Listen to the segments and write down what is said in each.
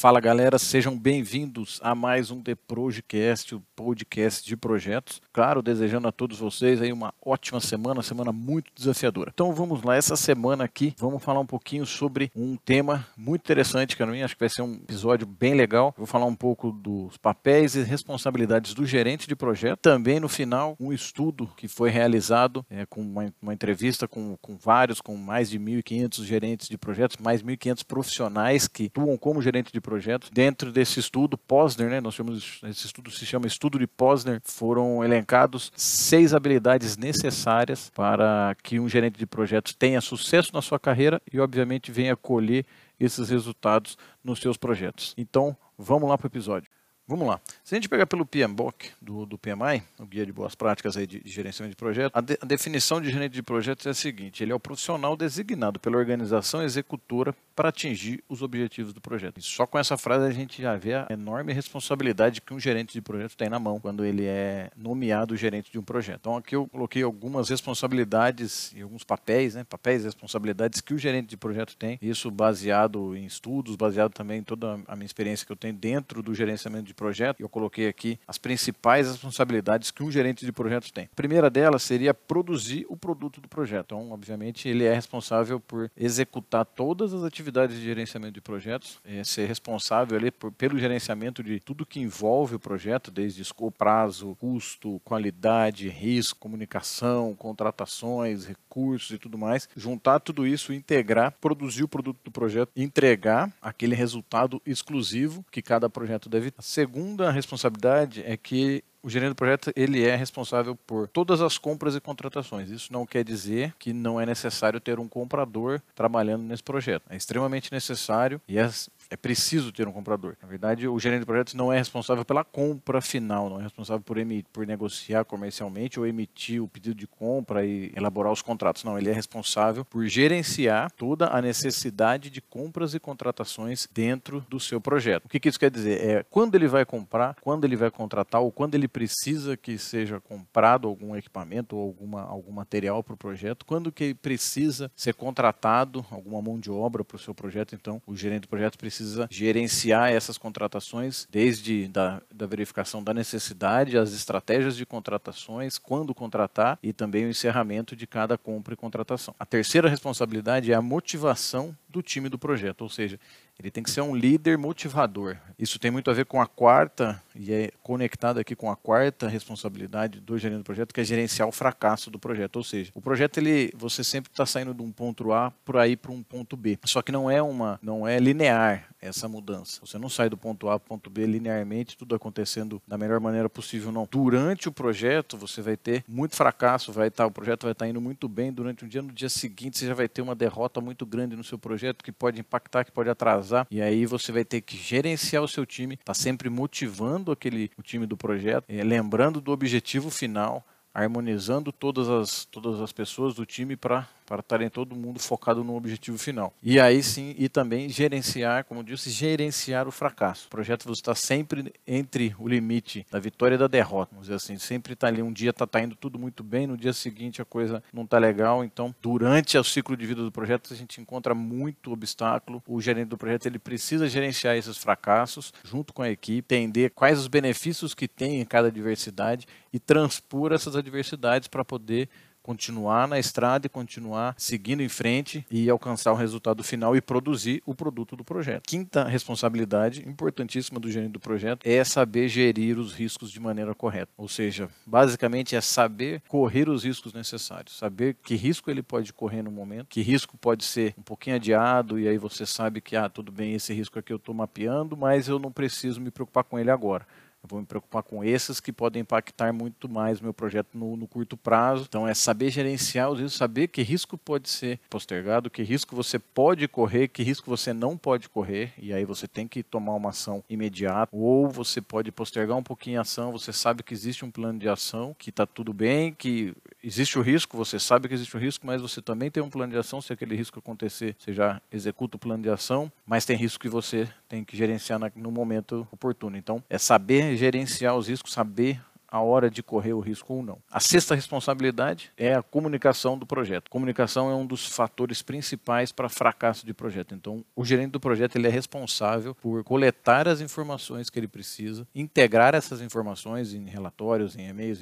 Fala galera, sejam bem-vindos a mais um The Projecast, o podcast de projetos. Claro, desejando a todos vocês aí uma ótima semana, semana muito desafiadora. Então vamos lá, essa semana aqui vamos falar um pouquinho sobre um tema muito interessante para mim, acho que vai ser um episódio bem legal. vou falar um pouco dos papéis e responsabilidades do gerente de projeto. Também no final, um estudo que foi realizado é, com uma, uma entrevista com, com vários, com mais de 1.500 gerentes de projetos, mais 1.500 profissionais que atuam como gerente de Dentro desse estudo, Posner, né, nós chamamos, esse estudo se chama Estudo de Posner, foram elencados seis habilidades necessárias para que um gerente de projetos tenha sucesso na sua carreira e, obviamente, venha colher esses resultados nos seus projetos. Então, vamos lá para o episódio. Vamos lá. Se a gente pegar pelo PMBOK do, do PMI, o Guia de Boas Práticas aí de, de Gerenciamento de Projeto, a, de, a, definição de gerente de projetos é a seguinte: ele é o profissional designado pela organização executora para atingir os objetivos do projeto. E só com essa frase a gente já vê a enorme responsabilidade que um gerente de projeto tem na mão quando ele é nomeado gerente de um projeto. Então aqui eu coloquei algumas responsabilidades e alguns papéis, né, papéis e responsabilidades que o gerente de projeto tem. Isso baseado em estudos, baseado também em toda a minha experiência que eu tenho dentro do gerenciamento de projeto. Eu coloquei aqui as principais responsabilidades que um gerente de projeto tem. A primeira delas seria produzir o produto do projeto. Então, obviamente, ele é responsável por executar todas as atividades de gerenciamento de projetos, é ser responsável ali por, pelo gerenciamento de tudo que envolve o projeto, desde escopo, prazo, custo, qualidade, risco, comunicação, contratações, recursos e tudo mais. Juntar tudo isso, integrar, produzir o produto do projeto, entregar aquele resultado exclusivo que cada projeto deve. A segunda responsabilidade é que o gerente do projeto ele é responsável por todas as compras e contratações. Isso não quer dizer que não é necessário ter um comprador trabalhando nesse projeto. É extremamente necessário e é é preciso ter um comprador. Na verdade, o gerente de projetos não é responsável pela compra final, não é responsável por, emitir, por negociar comercialmente ou emitir o pedido de compra e elaborar os contratos. Não, ele é responsável por gerenciar toda a necessidade de compras e contratações dentro do seu projeto. O que, que isso quer dizer? É quando ele vai comprar, quando ele vai contratar ou quando ele precisa que seja comprado algum equipamento ou alguma, algum material para o projeto, quando que precisa ser contratado alguma mão de obra para o seu projeto, então o gerente do projeto precisa precisa gerenciar essas contratações, desde da, da verificação da necessidade, as estratégias de contratações, quando contratar e também o encerramento de cada compra e contratação. A terceira responsabilidade é a motivação do time do projeto, ou seja, ele tem que ser um líder motivador. Isso tem muito a ver com a quarta, e é conectado aqui com a quarta responsabilidade do gerente do projeto, que é gerenciar o fracasso do projeto. Ou seja, o projeto, ele, você sempre está saindo de um ponto A por aí para um ponto B. Só que não é uma, não é linear essa mudança. Você não sai do ponto A para o ponto B linearmente, tudo acontecendo da melhor maneira possível, não. Durante o projeto, você vai ter muito fracasso, vai estar, tá, o projeto vai estar tá indo muito bem durante um dia, no dia seguinte você já vai ter uma derrota muito grande no seu projeto que pode impactar, que pode atrasar, e aí você vai ter que gerenciar o seu time, tá sempre motivando aquele o time do projeto, é, lembrando do objetivo final, harmonizando todas as, todas as pessoas do time para para estarem todo mundo focado no objetivo final. E aí sim, e também gerenciar, como disse, gerenciar o fracasso. O projeto você está sempre entre o limite da vitória e da derrota, vamos dizer assim, sempre está ali, um dia está tá indo tudo muito bem, no dia seguinte a coisa não está legal, então durante o ciclo de vida do projeto a gente encontra muito obstáculo, o gerente do projeto ele precisa gerenciar esses fracassos junto com a equipe, entender quais os benefícios que tem em cada adversidade e transpor essas adversidades para poder continuar na estrada e continuar seguindo em frente e alcançar o resultado final e produzir o produto do projeto. Quinta responsabilidade importantíssima do gerente do projeto é saber gerir os riscos de maneira correta. Ou seja, basicamente é saber correr os riscos necessários, saber que risco ele pode correr no momento, que risco pode ser um pouquinho adiado e aí você sabe que ah, tudo bem, esse risco aqui eu estou mapeando, mas eu não preciso me preocupar com ele agora. Eu vou me preocupar com esses que podem impactar muito mais meu projeto no, no, curto prazo. Então é saber gerenciar os riscos, saber que risco pode ser postergado, que risco você pode correr, que risco você não pode correr, e aí você tem que tomar uma ação imediata, ou você pode postergar um pouquinho a ação, você sabe que existe um plano de ação, que está tudo bem, que existe o risco, você sabe que existe o risco, mas você também tem um plano de ação, se aquele risco acontecer, você já executa o plano de ação, mas tem risco que você tem que gerenciar no momento oportuno. Então é saber gerenciar os riscos, saber a hora de correr o risco ou não. A sexta responsabilidade é a comunicação do projeto. Comunicação é um dos fatores principais para fracasso de projeto. Então, o gerente do projeto ele é responsável por coletar as informações que ele precisa, integrar essas informações em relatórios, em e-mails,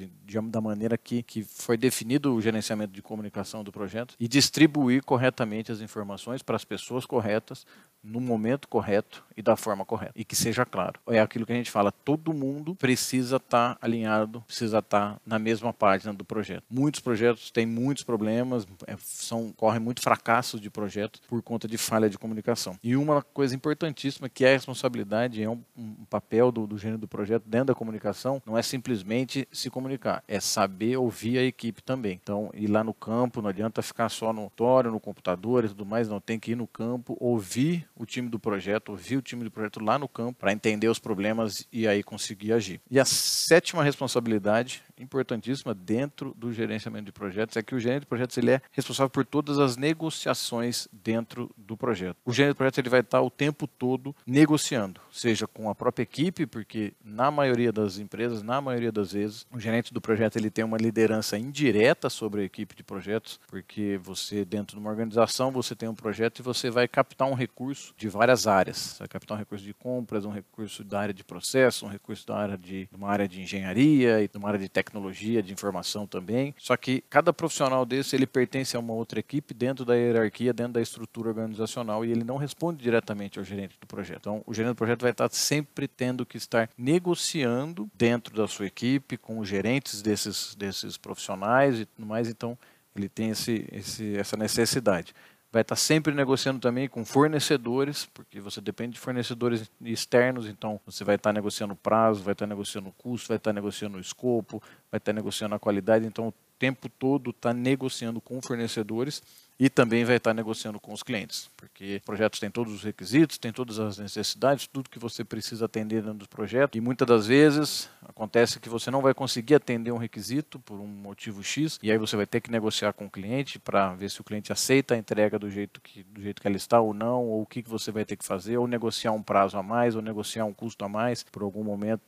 da maneira que, que foi definido o gerenciamento de comunicação do projeto e distribuir corretamente as informações para as pessoas corretas, no momento correto e da forma correta. E que seja claro. É aquilo que a gente fala, todo mundo precisa estar tá alinhado, precisa estar na mesma página do projeto. Muitos projetos têm muitos problemas, é, são, correm muito fracassos de projetos por conta de falha de comunicação. E uma coisa importantíssima que é a responsabilidade, é um, um papel do, do gênero do projeto dentro da comunicação, não é simplesmente se comunicar, é saber ouvir a equipe também. Então, ir lá no campo, não adianta ficar só no auditório, no computador e tudo mais, não, tem que ir no campo, ouvir o time do projeto, ouvir o time do projeto lá no campo para entender os problemas e aí conseguir agir. E a sétima responsabilidade responsabilidade importantíssima dentro do gerenciamento de projetos é que o gerente de projetos ele é responsável por todas as negociações dentro do projeto. O gerente de projetos ele vai estar o tempo todo negociando, seja com a própria equipe, porque na maioria das empresas, na maioria das vezes, o gerente do projeto ele tem uma liderança indireta sobre a equipe de projetos, porque você dentro de uma organização você tem um projeto e você vai captar um recurso de várias áreas. Você vai captar um recurso de compras, um recurso da área de processo, um recurso da área de uma área de engenharia e uma área de tecnologia tecnologia, de informação também. Só que cada profissional desse ele pertence a uma outra equipe dentro da hierarquia, dentro da estrutura organizacional e ele não responde diretamente ao gerente do projeto. Então, o gerente do projeto vai estar sempre tendo que estar negociando dentro da sua equipe com os gerentes desses desses profissionais e tudo mais. Então, ele tem esse, esse, essa necessidade vai estar sempre negociando também com fornecedores, porque você depende de fornecedores externos, então você vai estar negociando prazo, vai estar negociando custo, vai estar negociando escopo, vai estar negociando a qualidade, então o tempo todo está negociando com fornecedores e também vai estar negociando com os clientes, porque projetos têm todos os requisitos, têm todas as necessidades, tudo que você precisa atender dentro do projeto. E muitas das vezes acontece que você não vai conseguir atender um requisito por um motivo X, e aí você vai ter que negociar com o cliente para ver se o cliente aceita a entrega do jeito que do jeito que ela está ou não, ou o que, que você vai ter que fazer, ou negociar um prazo a mais, ou negociar um custo a mais por algum momento,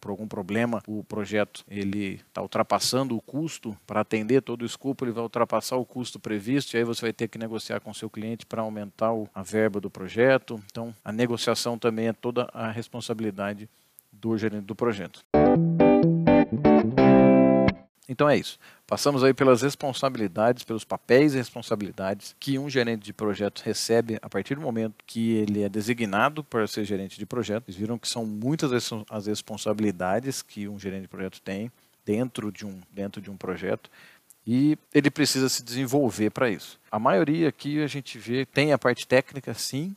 por algum problema, o projeto ele está ultrapassando o custo para atender todo o escopo, ele vai ultrapassar o custo previsto, e aí você você vai ter que negociar com seu cliente para aumentar a verba do projeto. Então, a negociação também é toda a responsabilidade do gerente do projeto. Então é isso. Passamos aí pelas responsabilidades, pelos papéis e responsabilidades que um gerente de projeto recebe a partir do momento que ele é designado para ser gerente de projeto. Vocês viram que são muitas as responsabilidades que um gerente de projeto tem dentro de um, dentro de um projeto e ele precisa se desenvolver para isso. A maioria aqui a gente vê tem a parte técnica, sim,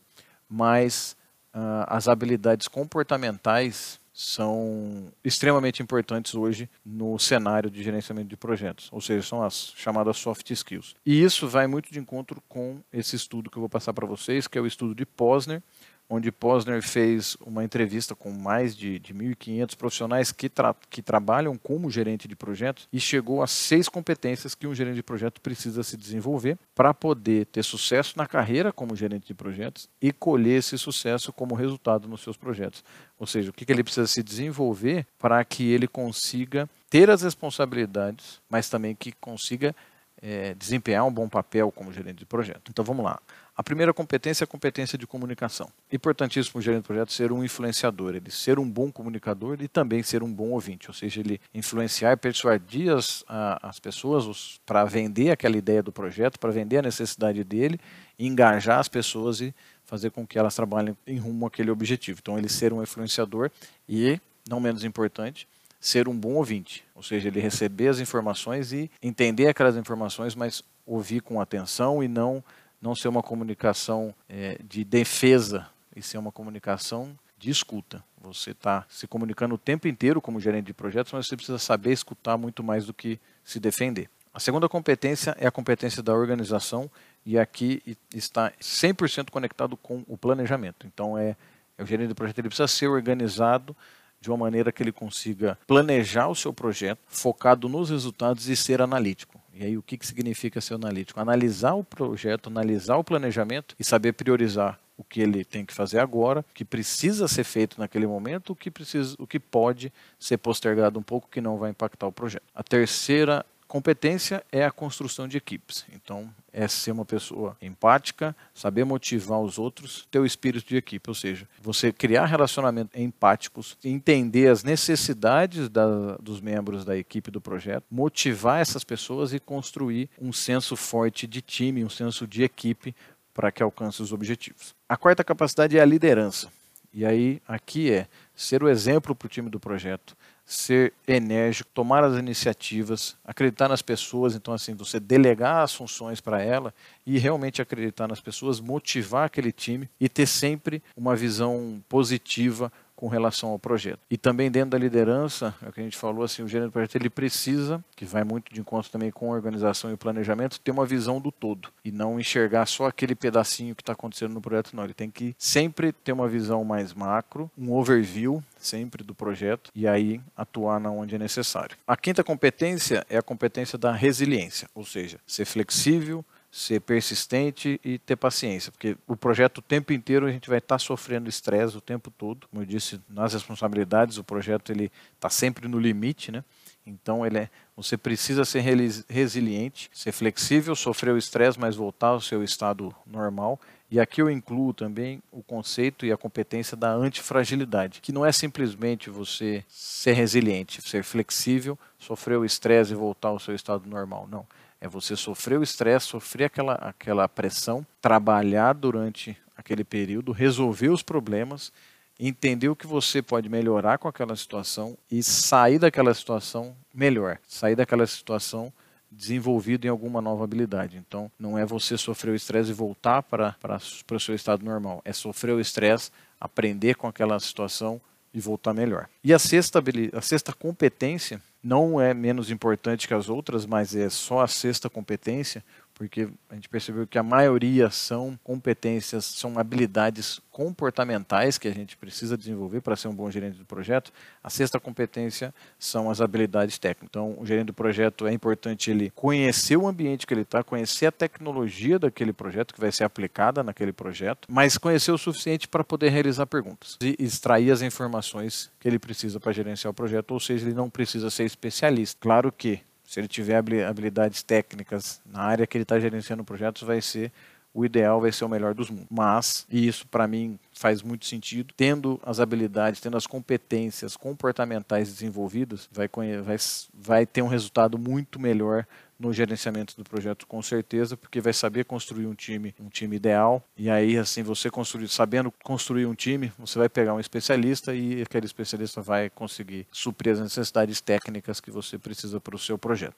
mas uh, as habilidades comportamentais são extremamente importantes hoje no cenário de gerenciamento de projetos, ou seja, são as chamadas soft skills. E isso vai muito de encontro com esse estudo que eu vou passar para vocês, que é o estudo de Posner, onde Posner fez uma entrevista com mais de, de 1.500 profissionais que, tra que trabalham como gerente de projetos e chegou a seis competências que um gerente de projeto precisa se desenvolver para poder ter sucesso na carreira como gerente de projetos e colher esse sucesso como resultado nos seus projetos. Ou seja, o que, que ele precisa se desenvolver para que ele consiga ter as responsabilidades, mas também que consiga é, desempenhar um bom papel como gerente de projeto. Então vamos lá. A primeira competência é a competência de comunicação. Importantíssimo o gerente de projeto ser um influenciador, ele ser um bom comunicador e também ser um bom ouvinte, ou seja, ele influenciar e persuadir as, as pessoas para vender aquela ideia do projeto, para vender a necessidade dele, engajar as pessoas e fazer com que elas trabalhem em rumo àquele objetivo. Então, ele ser um influenciador e, não menos importante, ser um bom ouvinte, ou seja, ele receber as informações e entender aquelas informações, mas ouvir com atenção e não não ser uma comunicação é, de defesa, e ser uma comunicação de escuta. Você está se comunicando o tempo inteiro como gerente de projetos, mas você precisa saber escutar muito mais do que se defender. A segunda competência é a competência da organização, e aqui está 100% conectado com o planejamento. Então, é, é o gerente de projeto, ele precisa ser organizado de uma maneira que ele consiga planejar o seu projeto, focado nos resultados e ser analítico. E aí o que, que significa ser analítico? Analisar o projeto, analisar o planejamento e saber priorizar o que ele tem que fazer agora, o que precisa ser feito naquele momento, o que, precisa, o que pode ser postergado um pouco, que não vai impactar o projeto. A terceira competência é a construção de equipes. Então, é ser uma pessoa empática, saber motivar os outros, ter o espírito de equipe, ou seja, você criar relacionamentos empáticos, entender as necessidades da, dos membros da equipe do projeto, motivar essas pessoas e construir um senso forte de time, um senso de equipe para que alcance os objetivos. A quarta capacidade é a liderança. E aí, aqui é ser o exemplo para o time do projeto, ser enérgico, tomar as iniciativas, acreditar nas pessoas, então assim, você delegar as funções para ela e realmente acreditar nas pessoas, motivar aquele time e ter sempre uma visão positiva com relação ao projeto. E também dentro da liderança, é o que a gente falou, assim, o gerente do projeto ele precisa, que vai muito de encontro também com organização e planejamento, ter uma visão do todo e não enxergar só aquele pedacinho que está acontecendo no projeto, não. Ele tem que sempre ter uma visão mais macro, um overview sempre do projeto e aí atuar na onde é necessário. A quinta competência é a competência da resiliência, ou seja, ser flexível, ser persistente e ter paciência, porque o projeto o tempo inteiro a gente vai estar tá sofrendo estresse o tempo todo. Como eu disse, nas responsabilidades, o projeto ele está sempre no limite, né? Então ele é, você precisa ser resiliente, ser flexível, sofrer o estresse, mas voltar ao seu estado normal. E aqui eu incluo também o conceito e a competência da antifragilidade, que não é simplesmente você ser resiliente, ser flexível, sofrer o estresse e voltar ao seu estado normal. Não é você sofrer o estresse, sofrer aquela, aquela pressão, trabalhar durante aquele período, resolver os problemas, entender o que você pode melhorar com aquela situação e sair daquela situação melhor, sair daquela situação desenvolvido em alguma nova habilidade. Então, não é você sofrer o estresse e voltar para, para, para o seu estado normal, é sofrer o estresse, aprender com aquela situação e voltar melhor. E a sexta, a sexta competência não é menos importante que as outras, mas é só a sexta competência, porque a gente percebeu que a maioria são competências, são habilidades comportamentais que a gente precisa desenvolver para ser um bom gerente do projeto. A sexta competência são as habilidades técnicas. Então, o gerente do projeto é importante ele conhecer o ambiente que ele está, conhecer a tecnologia daquele projeto que vai ser aplicada naquele projeto, mas conhecer o suficiente para poder realizar perguntas e extrair as informações que ele precisa para gerenciar o projeto, ou seja, ele não precisa ser especialista. Claro que se ele tiver habilidades técnicas na área que ele está gerenciando projetos, vai ser o ideal, vai ser o melhor dos mundos. Mas, e isso para mim faz muito sentido, tendo as habilidades, tendo as competências comportamentais desenvolvidas, vai, vai, vai ter um resultado muito melhor no gerenciamento do projeto com certeza, porque vai saber construir um time, um time ideal. E aí assim, você construir, sabendo construir um time, você vai pegar um especialista e aquele especialista vai conseguir suprir as necessidades técnicas que você precisa para o seu projeto.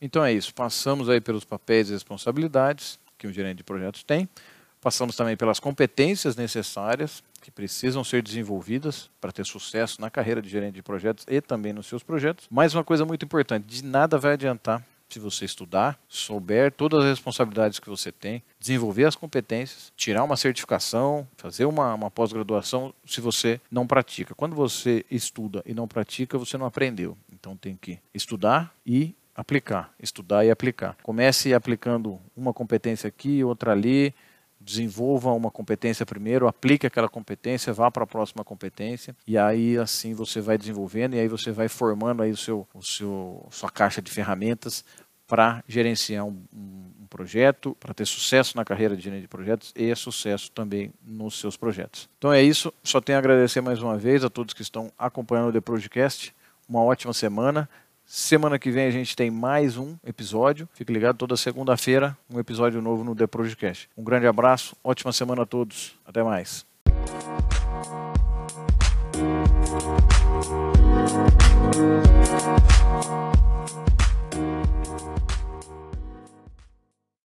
Então é isso, passamos aí pelos papéis e responsabilidades que um gerente de projetos tem. Passamos também pelas competências necessárias que precisam ser desenvolvidas para ter sucesso na carreira de gerente de projetos e também nos seus projetos. Mais uma coisa muito importante: de nada vai adiantar se você estudar, souber todas as responsabilidades que você tem, desenvolver as competências, tirar uma certificação, fazer uma, uma pós-graduação, se você não pratica. Quando você estuda e não pratica, você não aprendeu. Então tem que estudar e aplicar, estudar e aplicar. Comece aplicando uma competência aqui, outra ali, desenvolva uma competência primeiro, aplique aquela competência, vá para a próxima competência e aí assim você vai desenvolvendo e aí você vai formando aí o seu, o seu sua caixa de ferramentas para gerenciar um, um projeto, para ter sucesso na carreira de gerente de projetos e sucesso também nos seus projetos. Então é isso, só tenho a agradecer mais uma vez a todos que estão acompanhando o The Projecast. Uma ótima semana. Semana que vem a gente tem mais um episódio. Fique ligado, toda segunda-feira, um episódio novo no The Project. Um grande abraço, ótima semana a todos. Até mais.